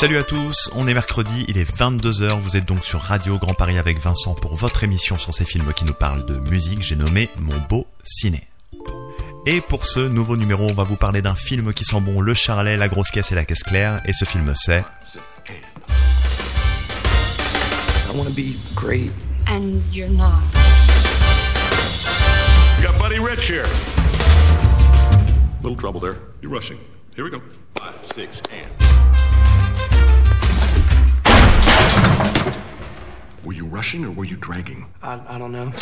Salut à tous, on est mercredi, il est 22h, vous êtes donc sur Radio Grand Paris avec Vincent pour votre émission sur ces films qui nous parlent de musique, j'ai nommé Mon beau ciné. Et pour ce nouveau numéro, on va vous parler d'un film qui sent bon le charlet, la grosse caisse et la caisse claire, et ce film c'est... I want to be great. And you're not. We got Buddy Rich here. Little trouble there. You're rushing. Here we go. Five, six, and. Were you rushing or were you dragging? I, I don't know.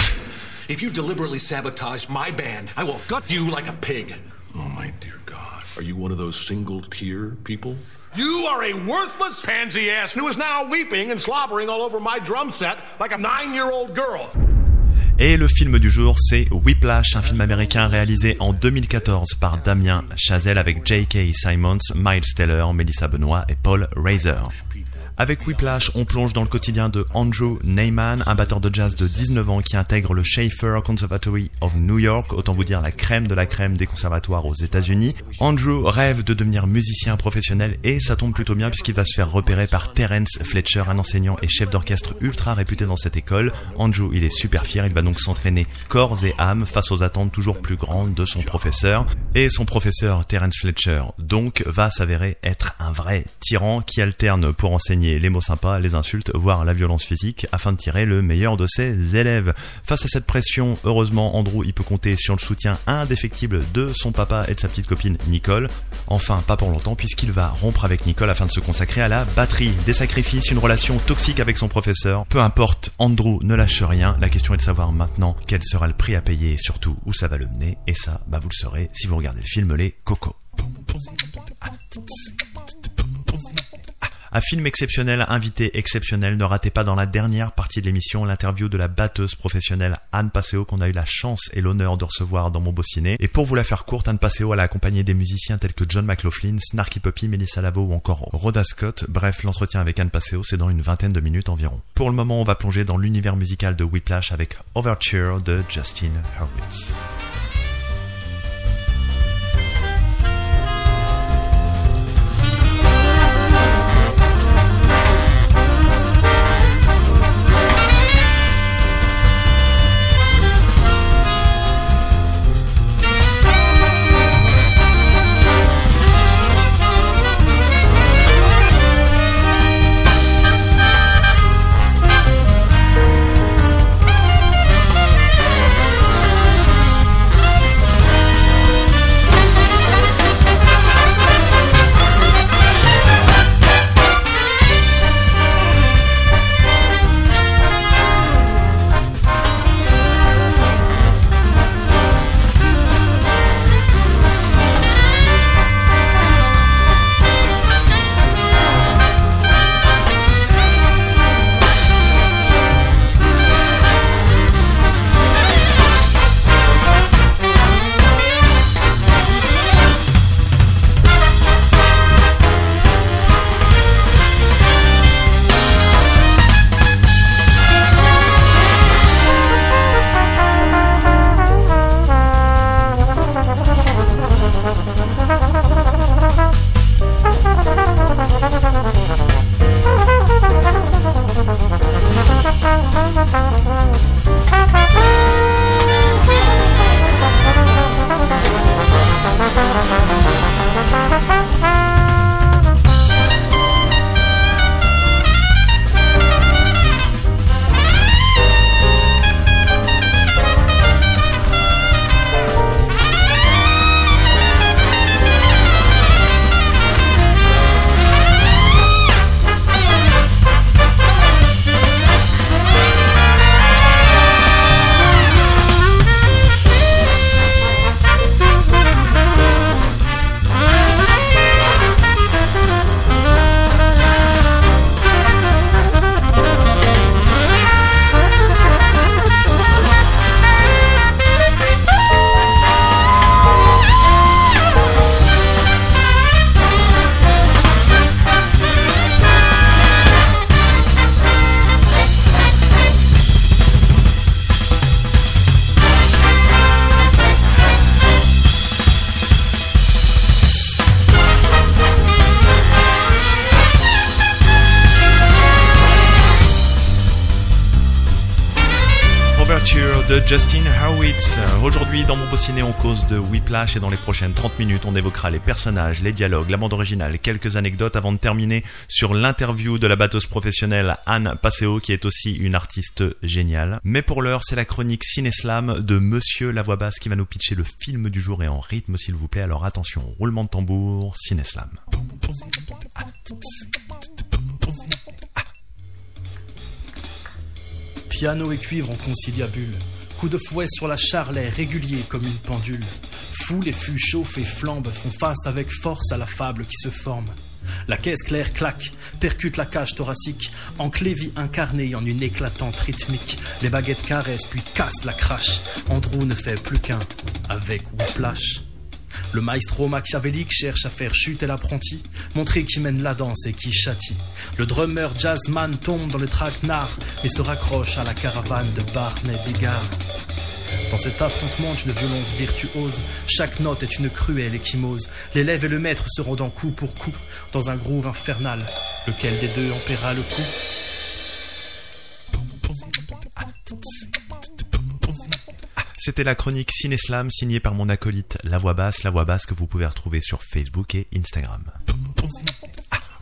If you deliberately sabotage my band, I will gut you like a pig. Oh, my dear God. Are you one of those single tier people? You are a worthless pansy ass who is now weeping and slobbering all over my drum set like a nine year old girl. Et le film du jour, c'est Whiplash, un film américain réalisé en 2014 par Damien Chazelle avec J.K. Simons, Miles Teller, Melissa Benoît et Paul Reiser. Avec Whiplash, on plonge dans le quotidien de Andrew Neyman, un batteur de jazz de 19 ans qui intègre le Schaefer Conservatory of New York, autant vous dire la crème de la crème des conservatoires aux États-Unis. Andrew rêve de devenir musicien professionnel et ça tombe plutôt bien puisqu'il va se faire repérer par Terence Fletcher, un enseignant et chef d'orchestre ultra réputé dans cette école. Andrew, il est super fier, il va donc s'entraîner corps et âme face aux attentes toujours plus grandes de son professeur. Et son professeur, Terence Fletcher, donc, va s'avérer être un vrai tyran qui alterne pour enseigner les mots sympas, les insultes, voire la violence physique, afin de tirer le meilleur de ses élèves. Face à cette pression, heureusement, Andrew, il peut compter sur le soutien indéfectible de son papa et de sa petite copine Nicole. Enfin, pas pour longtemps, puisqu'il va rompre avec Nicole afin de se consacrer à la batterie. Des sacrifices, une relation toxique avec son professeur. Peu importe, Andrew ne lâche rien. La question est de savoir maintenant quel sera le prix à payer et surtout où ça va le mener. Et ça, bah vous le saurez si vous regardez le film Les Cocos. Un film exceptionnel, invité exceptionnel. Ne ratez pas dans la dernière partie de l'émission l'interview de la batteuse professionnelle Anne Passeo qu'on a eu la chance et l'honneur de recevoir dans mon beau ciné. Et pour vous la faire courte, Anne Passeo elle a accompagné des musiciens tels que John McLaughlin, Snarky Puppy, Melissa Lavo ou encore Rhoda Scott. Bref, l'entretien avec Anne Passeo, c'est dans une vingtaine de minutes environ. Pour le moment, on va plonger dans l'univers musical de Whiplash avec Overture de Justin Hurwitz. Justin Hurwitz. Aujourd'hui, dans mon ciné, on cause de Whiplash et dans les prochaines 30 minutes, on évoquera les personnages, les dialogues, la bande originale, quelques anecdotes avant de terminer sur l'interview de la batteuse professionnelle Anne Passeo, qui est aussi une artiste géniale. Mais pour l'heure, c'est la chronique Ciné-Slam de Monsieur la voix basse qui va nous pitcher le film du jour et en rythme, s'il vous plaît. Alors attention, roulement de tambour, Ciné-Slam. Piano et cuivre en conciliabule. Coup de fouet sur la charlet, régulier comme une pendule. Foule et fût chauffe et flambe, font face avec force à la fable qui se forme. La caisse claire claque, percute la cage thoracique, en clévie incarnée en une éclatante rythmique. Les baguettes caressent puis cassent la crache. Andrew ne fait plus qu'un avec Whiplash. Le maestro machiavélique cherche à faire chuter l'apprenti, montrer qui mène la danse et qui châtie. Le drummer jazzman tombe dans le traquenard et se raccroche à la caravane de Barney Bigard. Dans cet affrontement d'une violence virtuose, chaque note est une cruelle échymose. L'élève et le maître se rendant coup pour coup dans un groove infernal. Lequel des deux en paiera le coup? C'était la chronique Cineslam signée par mon acolyte La Voix Basse, La Voix Basse que vous pouvez retrouver sur Facebook et Instagram.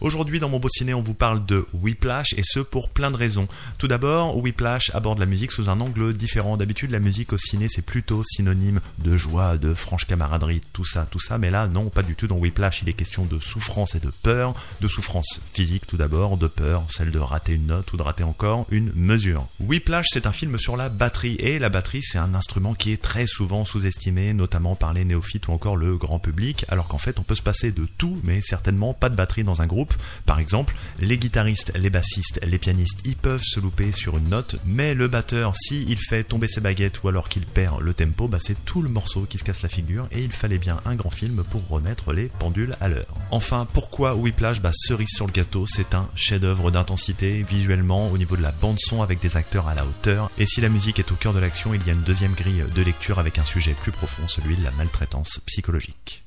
Aujourd'hui, dans mon beau ciné, on vous parle de Whiplash et ce pour plein de raisons. Tout d'abord, Whiplash aborde la musique sous un angle différent. D'habitude, la musique au ciné, c'est plutôt synonyme de joie, de franche camaraderie, tout ça, tout ça. Mais là, non, pas du tout. Dans Whiplash, il est question de souffrance et de peur. De souffrance physique tout d'abord, de peur, celle de rater une note ou de rater encore une mesure. Whiplash, c'est un film sur la batterie. Et la batterie, c'est un instrument qui est très souvent sous-estimé, notamment par les néophytes ou encore le grand public. Alors qu'en fait, on peut se passer de tout, mais certainement pas de batterie dans un groupe. Par exemple, les guitaristes, les bassistes, les pianistes, ils peuvent se louper sur une note, mais le batteur, si il fait tomber ses baguettes ou alors qu'il perd le tempo, bah c'est tout le morceau qui se casse la figure et il fallait bien un grand film pour remettre les pendules à l'heure. Enfin, pourquoi Whiplash Bah cerise sur le gâteau, c'est un chef-d'œuvre d'intensité visuellement au niveau de la bande son avec des acteurs à la hauteur. Et si la musique est au cœur de l'action, il y a une deuxième grille de lecture avec un sujet plus profond, celui de la maltraitance psychologique.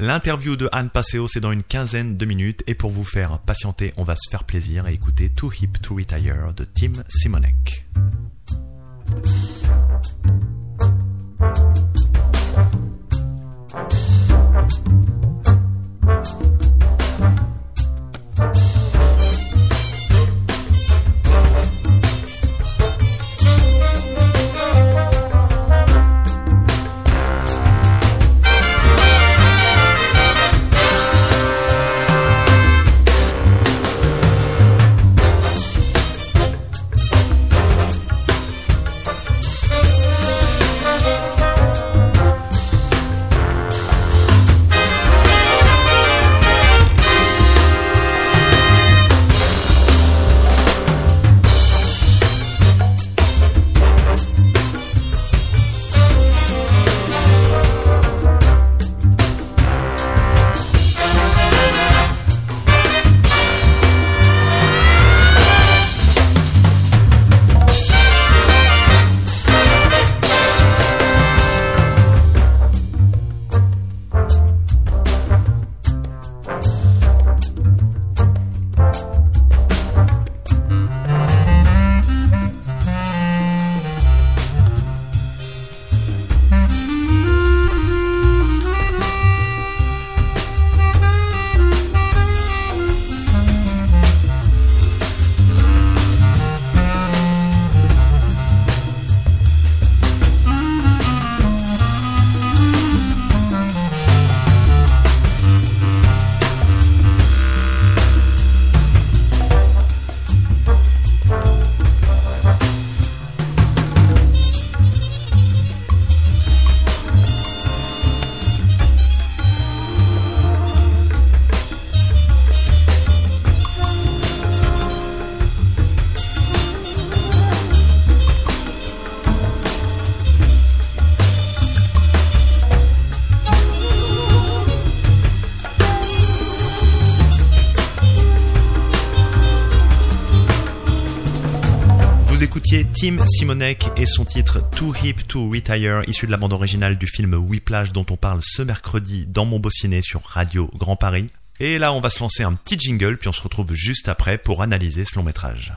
L'interview de Anne Passeo, c'est dans une quinzaine de minutes. Et pour vous faire patienter, on va se faire plaisir et écouter Too Hip to Retire de Tim Simonek. Tim Simonek et son titre Too Hip to Retire, issu de la bande originale du film Whiplash dont on parle ce mercredi dans mon beau sur Radio Grand Paris. Et là, on va se lancer un petit jingle, puis on se retrouve juste après pour analyser ce long métrage.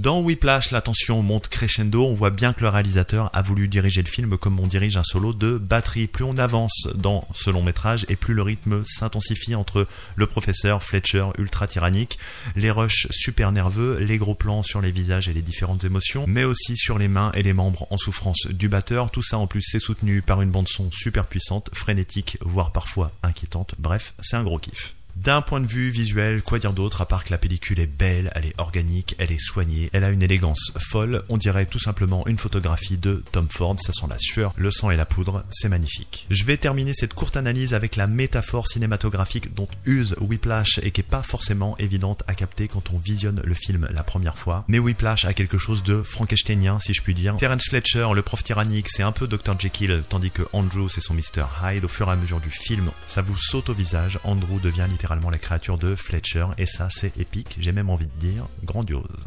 Dans Whiplash, la tension monte crescendo, on voit bien que le réalisateur a voulu diriger le film comme on dirige un solo de batterie. Plus on avance dans ce long métrage et plus le rythme s'intensifie entre le professeur Fletcher ultra tyrannique, les rushs super nerveux, les gros plans sur les visages et les différentes émotions, mais aussi sur les mains et les membres en souffrance du batteur. Tout ça en plus c'est soutenu par une bande son super puissante, frénétique, voire parfois inquiétante. Bref, c'est un gros kiff. D'un point de vue visuel, quoi dire d'autre à part que la pellicule est belle, elle est organique, elle est soignée, elle a une élégance folle, on dirait tout simplement une photographie de Tom Ford, ça sent la sueur, le sang et la poudre, c'est magnifique. Je vais terminer cette courte analyse avec la métaphore cinématographique dont use Whiplash et qui est pas forcément évidente à capter quand on visionne le film la première fois, mais Whiplash a quelque chose de frankensteinien si je puis dire. Terence Fletcher, le prof tyrannique, c'est un peu Dr Jekyll, tandis que Andrew c'est son Mr Hyde. Au fur et à mesure du film, ça vous saute au visage, Andrew devient littéralement la créature de Fletcher, et ça c'est épique, j'ai même envie de dire grandiose.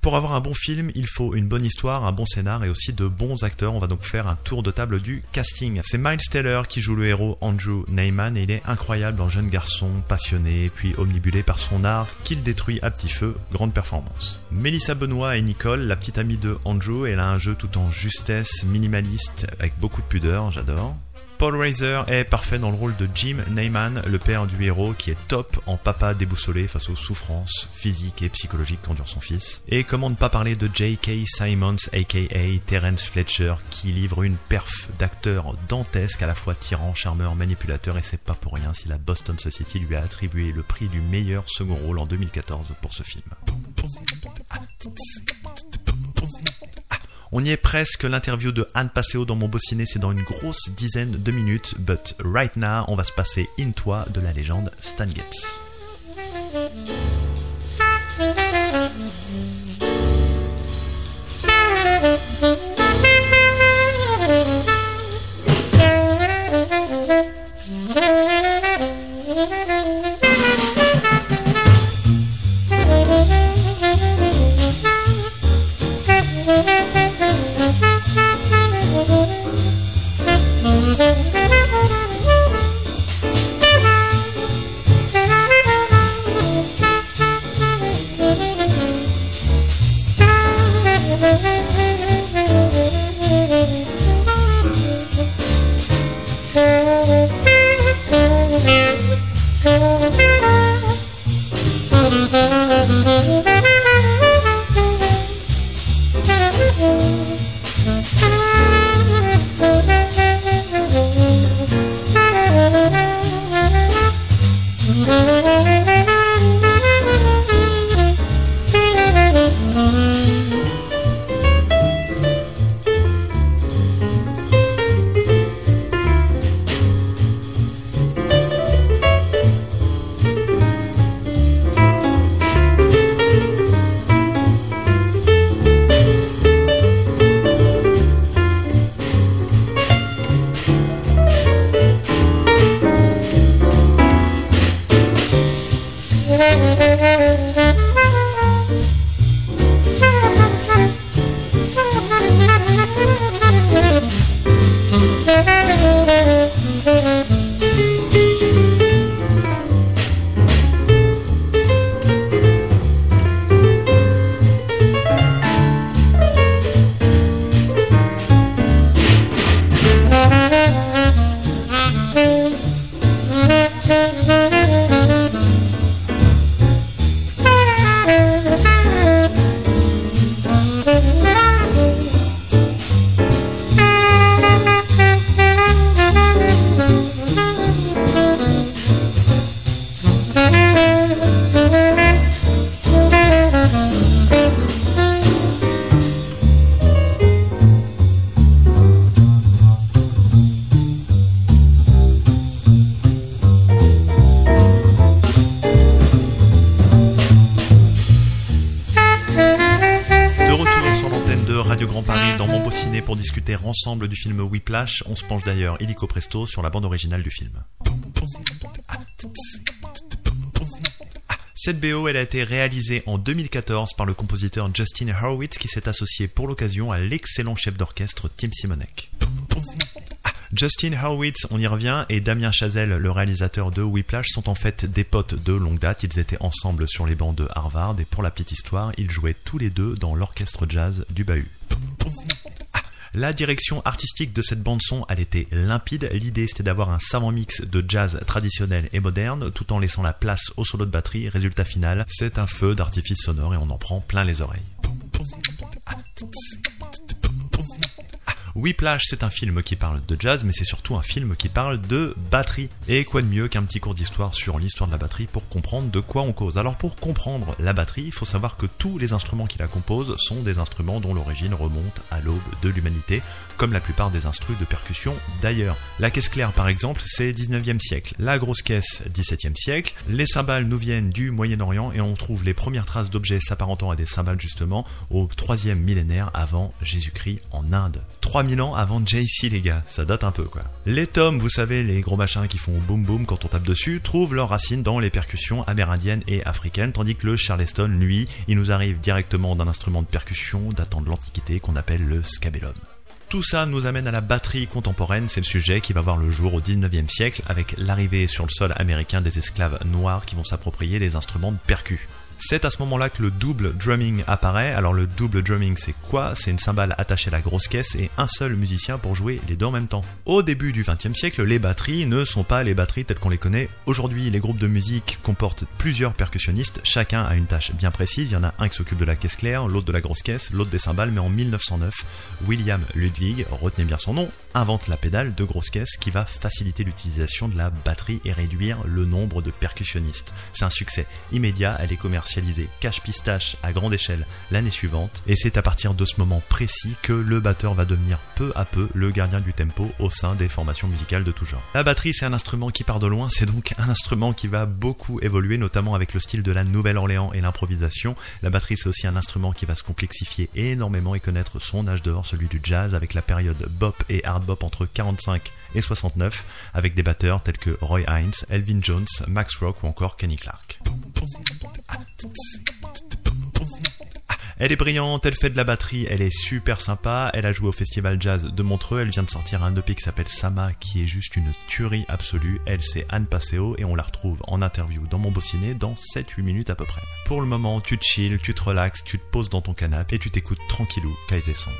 Pour avoir un bon film, il faut une bonne histoire, un bon scénar et aussi de bons acteurs. On va donc faire un tour de table du casting. C'est Miles Taylor qui joue le héros Andrew Neyman et il est incroyable en jeune garçon, passionné, puis omnibulé par son art qu'il détruit à petit feu. Grande performance. Melissa Benoît et Nicole, la petite amie de Andrew, elle a un jeu tout en justesse, minimaliste, avec beaucoup de pudeur, j'adore. Paul Reiser est parfait dans le rôle de Jim Neyman, le père du héros, qui est top en papa déboussolé face aux souffrances physiques et psychologiques qu'endure son fils. Et comment ne pas parler de J.K. Simons, aka Terence Fletcher, qui livre une perf d'acteur dantesque, à la fois tyran, charmeur, manipulateur, et c'est pas pour rien si la Boston Society lui a attribué le prix du meilleur second rôle en 2014 pour ce film. On y est presque, l'interview de Anne Passeo dans mon beau ciné, c'est dans une grosse dizaine de minutes, but right now, on va se passer In Toi de la légende Stan Getz. Ensemble du film Whiplash. On se penche d'ailleurs illico presto sur la bande originale du film. Cette BO, elle a été réalisée en 2014 par le compositeur Justin Horowitz qui s'est associé pour l'occasion à l'excellent chef d'orchestre Tim Simonek. Justin Hurwitz, on y revient, et Damien Chazelle, le réalisateur de Whiplash, sont en fait des potes de longue date. Ils étaient ensemble sur les bancs de Harvard, et pour la petite histoire, ils jouaient tous les deux dans l'orchestre jazz du Bahut. Ah, la direction artistique de cette bande son, elle était limpide. L'idée c'était d'avoir un savant mix de jazz traditionnel et moderne, tout en laissant la place au solo de batterie. Résultat final, c'est un feu d'artifice sonore et on en prend plein les oreilles. Whiplash, c'est un film qui parle de jazz, mais c'est surtout un film qui parle de batterie. Et quoi de mieux qu'un petit cours d'histoire sur l'histoire de la batterie pour comprendre de quoi on cause. Alors pour comprendre la batterie, il faut savoir que tous les instruments qui la composent sont des instruments dont l'origine remonte à l'aube de l'humanité, comme la plupart des instruments de percussion d'ailleurs. La caisse claire par exemple, c'est 19e siècle. La grosse caisse, 17e siècle. Les cymbales nous viennent du Moyen-Orient et on trouve les premières traces d'objets s'apparentant à des cymbales justement au 3e millénaire avant Jésus-Christ en Inde. 3000 ans avant JC les gars, ça date un peu quoi. Les tomes, vous savez, les gros machins qui font boum boum quand on tape dessus, trouvent leurs racines dans les percussions amérindiennes et africaines, tandis que le charleston, lui, il nous arrive directement d'un instrument de percussion datant de l'Antiquité qu'on appelle le scabellum. Tout ça nous amène à la batterie contemporaine, c'est le sujet qui va voir le jour au 19e siècle avec l'arrivée sur le sol américain des esclaves noirs qui vont s'approprier les instruments de percus. C'est à ce moment-là que le double drumming apparaît. Alors le double drumming c'est quoi? C'est une cymbale attachée à la grosse caisse et un seul musicien pour jouer les deux en même temps. Au début du XXe siècle, les batteries ne sont pas les batteries telles qu'on les connaît aujourd'hui. Les groupes de musique comportent plusieurs percussionnistes, chacun a une tâche bien précise. Il y en a un qui s'occupe de la caisse claire, l'autre de la grosse caisse, l'autre des cymbales, mais en 1909, William Ludwig, retenez bien son nom, invente la pédale de grosse caisse qui va faciliter l'utilisation de la batterie et réduire le nombre de percussionnistes. C'est un succès immédiat, elle est commercialisée cache pistache à grande échelle l'année suivante, et c'est à partir de ce moment précis que le batteur va devenir peu à peu le gardien du tempo au sein des formations musicales de tout genre. La batterie c'est un instrument qui part de loin, c'est donc un instrument qui va beaucoup évoluer, notamment avec le style de la Nouvelle-Orléans et l'improvisation. La batterie c'est aussi un instrument qui va se complexifier énormément et connaître son âge d'or, celui du jazz, avec la période bop et hard bop entre 45 et 69, avec des batteurs tels que Roy Hines, Elvin Jones, Max Rock ou encore Kenny Clark. Elle est brillante, elle fait de la batterie, elle est super sympa, elle a joué au festival jazz de Montreux, elle vient de sortir un EP qui s'appelle Sama qui est juste une tuerie absolue, elle c'est Anne Passeo et on la retrouve en interview dans mon beau ciné dans 7-8 minutes à peu près. Pour le moment, tu te chill, tu te relaxes, tu te poses dans ton canapé et tu t'écoutes tranquillou Kaise Song.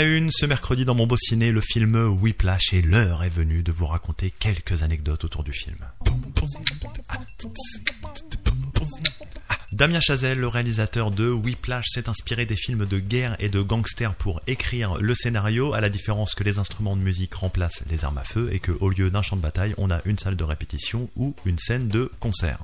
Ce mercredi dans mon beau ciné, le film Whiplash et l'heure est venue de vous raconter quelques anecdotes autour du film. Damien Chazelle, le réalisateur de Whiplash, s'est inspiré des films de guerre et de gangsters pour écrire le scénario, à la différence que les instruments de musique remplacent les armes à feu et que au lieu d'un champ de bataille, on a une salle de répétition ou une scène de concert.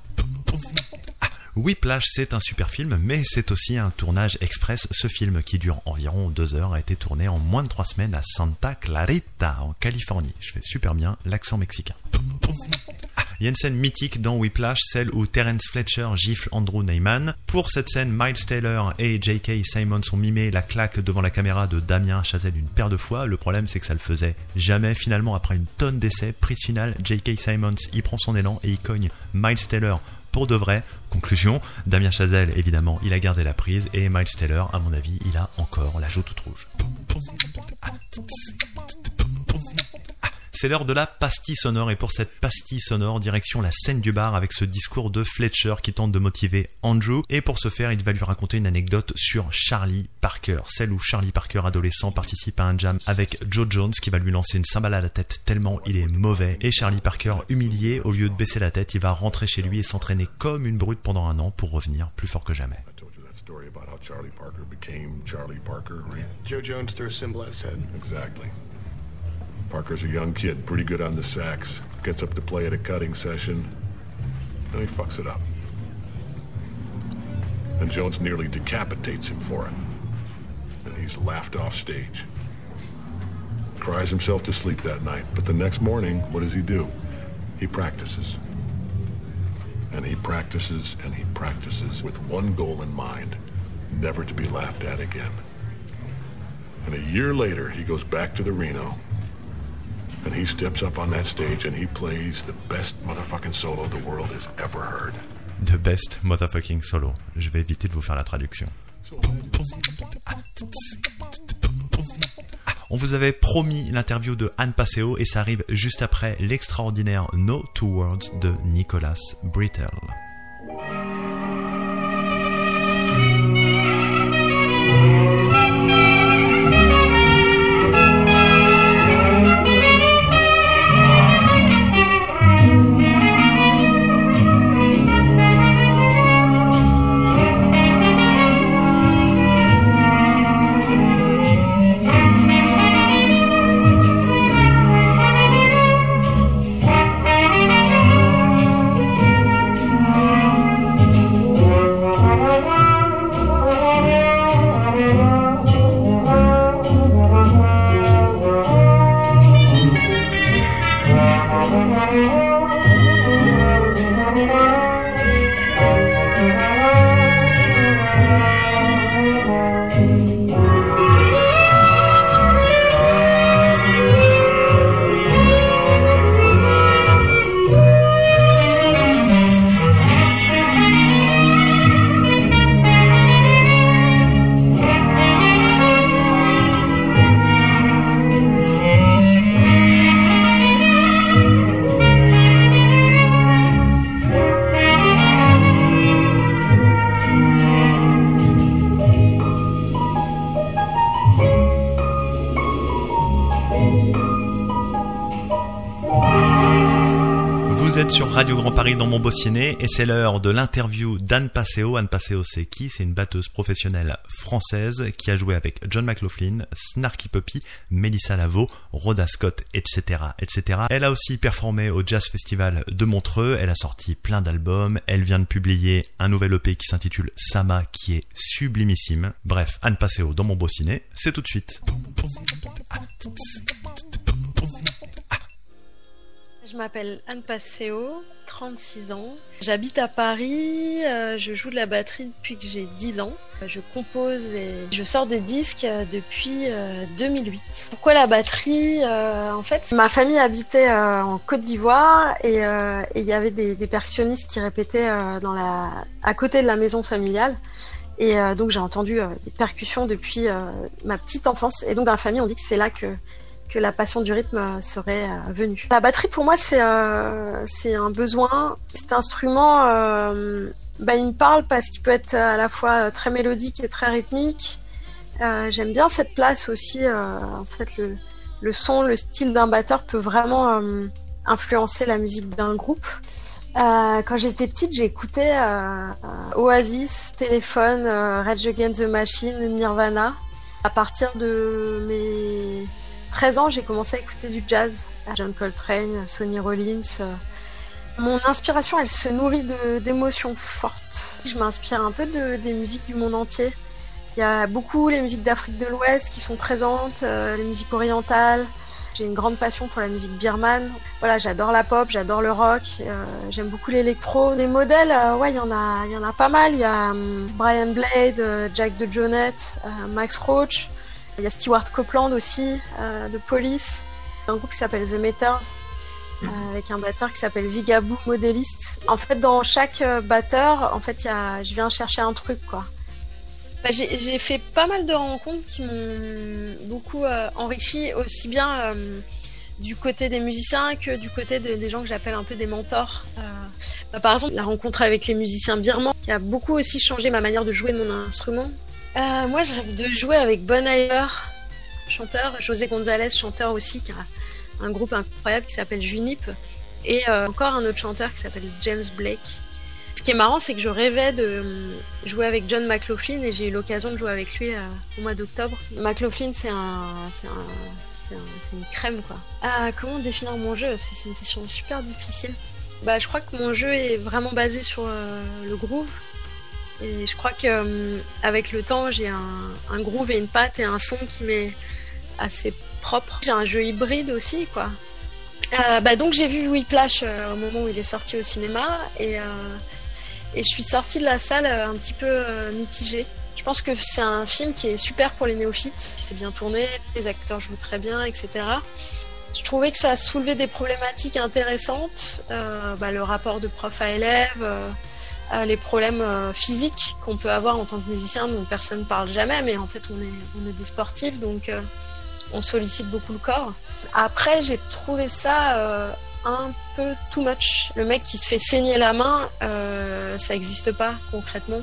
Whiplash, c'est un super film, mais c'est aussi un tournage express. Ce film, qui dure environ deux heures, a été tourné en moins de trois semaines à Santa Clarita, en Californie. Je fais super bien l'accent mexicain. Il y a une scène mythique dans Whiplash, celle où Terence Fletcher gifle Andrew Neyman. Pour cette scène, Miles Taylor et J.K. Simons ont mimé la claque devant la caméra de Damien Chazelle une paire de fois. Le problème, c'est que ça le faisait jamais. Finalement, après une tonne d'essais, prise finale, J.K. Simons y prend son élan et il cogne Miles Taylor pour de vrai. Conclusion, Damien Chazelle, évidemment, il a gardé la prise et Miles Taylor, à mon avis, il a encore la joue toute rouge. C'est l'heure de la pastille sonore et pour cette pastille sonore, direction la scène du bar avec ce discours de Fletcher qui tente de motiver Andrew et pour ce faire, il va lui raconter une anecdote sur Charlie Parker, celle où Charlie Parker adolescent participe à un jam avec Joe Jones qui va lui lancer une cymbale à la tête tellement il est mauvais et Charlie Parker humilié, au lieu de baisser la tête, il va rentrer chez lui et s'entraîner comme une brute pendant un an pour revenir plus fort que jamais. I told you that story about how Charlie Parker became Charlie Parker, right? Joe Jones threw a symbol at his head. Exactly. Parker's a young kid, pretty good on the sax, gets up to play at a cutting session, and he fucks it up. And Jones nearly decapitates him for it. And he's laughed off stage. Cries himself to sleep that night, but the next morning, what does he do? He practices. And he practices and he practices with one goal in mind never to be laughed at again. And a year later, he goes back to the Reno and he steps up on that stage and he plays the best motherfucking solo the world has ever heard. The best motherfucking solo. Je vais éviter de vous faire la traduction. On vous avait promis l'interview de Anne Passeo et ça arrive juste après l'extraordinaire No Two Words de Nicolas Brittle. Radio Grand Paris dans mon ciné et c'est l'heure de l'interview d'Anne Passeo. Anne Passeo, c'est qui? C'est une batteuse professionnelle française qui a joué avec John McLaughlin, Snarky Puppy, Melissa Lavo, Rhoda Scott, etc., etc. Elle a aussi performé au Jazz Festival de Montreux. Elle a sorti plein d'albums. Elle vient de publier un nouvel EP qui s'intitule Sama, qui est sublimissime. Bref, Anne Passeo dans mon ciné, c'est tout de suite. Je m'appelle Anne Passeo, 36 ans. J'habite à Paris, euh, je joue de la batterie depuis que j'ai 10 ans. Je compose et je sors des disques euh, depuis euh, 2008. Pourquoi la batterie Euh, En fait, ma famille habitait euh, en Côte d'Ivoire et euh, il y avait des, percussionnistes qui répétaient euh, à côté de la maison familiale. Et euh, donc j'ai entendu euh, des percussions depuis euh, ma petite enfance. Et donc dans la famille, on dit que c'est là que que la passion du rythme serait euh, venue. La batterie, pour moi, c'est euh, un besoin. Cet instrument, euh, bah, il me parle parce qu'il peut être à la fois très mélodique et très rythmique. J'aime bien cette place aussi. en fait, le, le son, le style d'un batteur peut vraiment influencer la musique d'un groupe. Quand j'étais petite, j'écoutais Oasis, Téléphone, euh, Rage Against the Machine, Nirvana. À partir de mes 13 ans, j'ai commencé à écouter du jazz. John Coltrane, Sonny Rollins. euh. Mon inspiration, elle se nourrit d'émotions fortes. Je m'inspire un peu de, des musiques du monde entier. Il y a beaucoup les musiques d'Afrique de l'Ouest qui sont présentes, euh, les musiques orientales. J'ai une grande passion pour la musique birmane. Voilà, j'adore la pop, j'adore le rock, euh, j'aime beaucoup l'électro. Des modèles, ouais, il y en a, il y en a pas mal. Il y a hum, Brian Blade, Jack de Jonette, Max Roach. Il y a Stewart Copeland aussi de Police. Un groupe qui s'appelle The Meters. avec un batteur qui s'appelle Zigaboo Modéliste. En fait, dans chaque batteur, en fait, y a, je viens chercher un truc, quoi. Bah, j'ai fait pas mal de rencontres qui m'ont beaucoup euh, enrichi, aussi bien euh, du côté des musiciens que du côté des gens que j'appelle un peu des mentors. Euh, bah, par exemple, la rencontre avec les musiciens birmans qui a beaucoup aussi changé ma manière de jouer de mon instrument. Moi, je rêve de jouer avec Bon Iver, chanteur, José González, chanteur aussi, qui a un groupe incroyable qui s'appelle Junip, et encore un autre chanteur qui s'appelle James Blake qui est marrant, c'est que je rêvais de euh, jouer avec John McLaughlin et j'ai eu l'occasion de jouer avec lui euh, au mois d'octobre. McLaughlin, c'est un, c'est un, une crème quoi. Ah, comment définir mon jeu? C'est une question super difficile. Bah, je crois que mon jeu est vraiment basé sur euh, le groove. Et je crois que avec le temps, j'ai un, groove et une patte et un son qui m'est assez propre. J'ai un jeu hybride aussi, quoi. bah donc j'ai vu Whiplash au moment où il est sorti au cinéma et et je suis sortie de la salle euh, un petit peu euh, mitigée. Je pense que c'est un film qui est super pour les néophytes. C'est bien tourné, les acteurs jouent très bien, etc. Je trouvais que ça a soulevé des problématiques intéressantes, euh, bah, le rapport de prof à élève, les problèmes physiques qu'on peut avoir en tant que musicien dont personne ne parle jamais, mais en fait on est, des sportifs, donc on sollicite beaucoup le corps. Après, j'ai trouvé ça un peu too much. Le mec qui se fait saigner la main, euh, ça n'existe pas concrètement.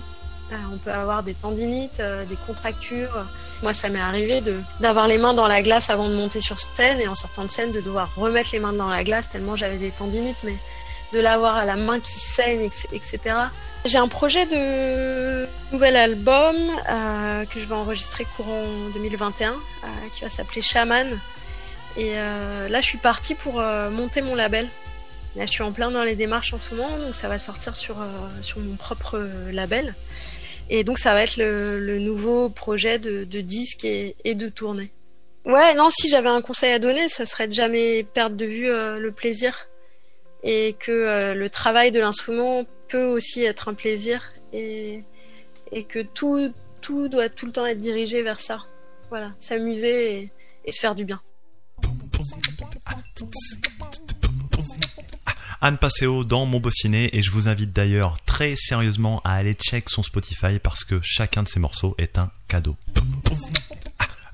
Euh, on peut avoir des tendinites, euh, des contractures. Moi, ça m'est arrivé d'avoir les mains dans la glace avant de monter sur scène et en sortant de scène de devoir remettre les mains dans la glace tellement j'avais des tendinites, mais de l'avoir à la main qui saigne, etc. J'ai un projet de nouvel album que je vais enregistrer courant 2021 qui va s'appeler Shaman. Et euh, là, je suis partie pour euh, monter mon label. Là, je suis en plein dans les démarches en ce moment, donc ça va sortir sur, euh, sur mon propre label. Et donc, ça va être le, nouveau projet de, disque et, de tournée. Ouais, non, si j'avais un conseil à donner, ça serait de jamais perdre de vue le plaisir. Et que le travail de l'instrument peut aussi être un plaisir. Et, que tout, tout doit tout le temps être dirigé vers ça. Voilà, s'amuser et se faire du bien. Anne Passeo dans Mon Beau Ciné et je vous invite d'ailleurs très sérieusement à aller check son Spotify parce que chacun de ses morceaux est un cadeau.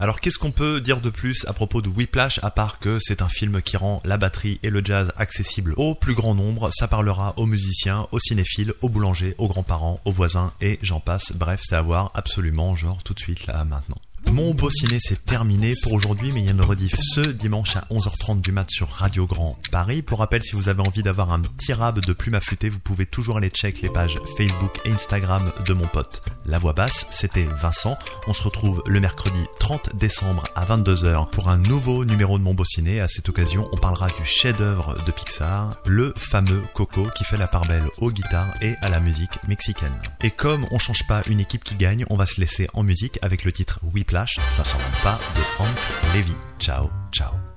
Alors qu'est-ce qu'on peut dire de plus à propos de Whiplash à part que c'est un film qui rend la batterie et le jazz accessibles au plus grand nombre, ça parlera aux musiciens, aux cinéphiles, aux boulangers, aux grands-parents, aux voisins et j'en passe, bref c'est à voir absolument genre tout de suite là maintenant. Mon beau ciné c'est terminé pour aujourd'hui, mais il y a une rediff ce dimanche à 11h30 du mat sur Radio Grand Paris. Pour rappel, si vous avez envie d'avoir un petit rab de plume affûtée, vous pouvez toujours aller check les pages Facebook et Instagram de mon pote. La voix basse, c'était Vincent. On se retrouve le mercredi 30 décembre à 22h pour un nouveau numéro de Mon beau ciné. À cette occasion, on parlera du chef-d'œuvre de Pixar, le fameux Coco qui fait la part belle aux guitares et à la musique mexicaine. Et comme on change pas une équipe qui gagne, on va se laisser en musique avec le titre Whiplash ça s'en pas de Hank Levy. Ciao, ciao.